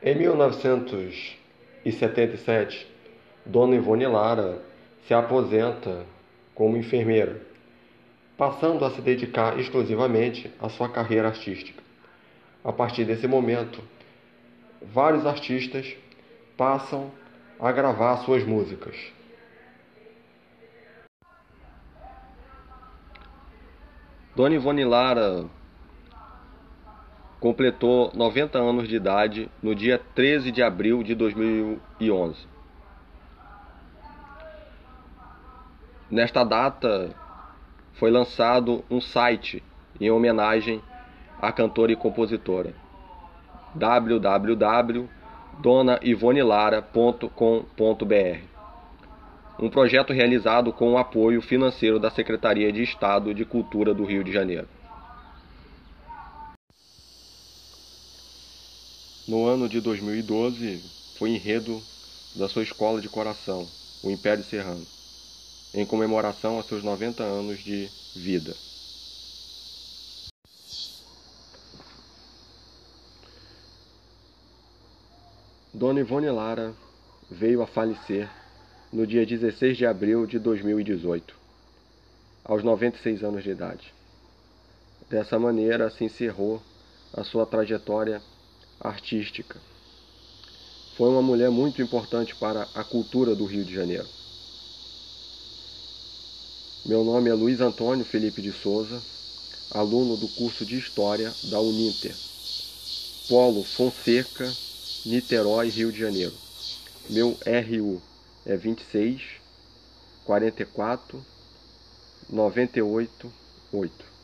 Em 1977, Dona Ivone Lara se aposenta como enfermeira, passando a se dedicar exclusivamente à sua carreira artística. A partir desse momento, vários artistas passam a gravar suas músicas. Dona Ivone Lara completou 90 anos de idade no dia 13 de abril de 2011. Nesta data foi lançado um site em homenagem à cantora e compositora www.donaivonelara.com.br um projeto realizado com o apoio financeiro da Secretaria de Estado de Cultura do Rio de Janeiro. No ano de 2012, foi enredo da sua escola de coração, o Império Serrano, em comemoração aos seus 90 anos de vida. Dona Ivone Lara veio a falecer no dia 16 de abril de 2018, aos 96 anos de idade. Dessa maneira se encerrou a sua trajetória artística. Foi uma mulher muito importante para a cultura do Rio de Janeiro. Meu nome é Luiz Antônio Felipe de Souza, aluno do curso de História da Uninter, Polo Fonseca, Niterói, Rio de Janeiro. Meu RU é 26 44 98 8.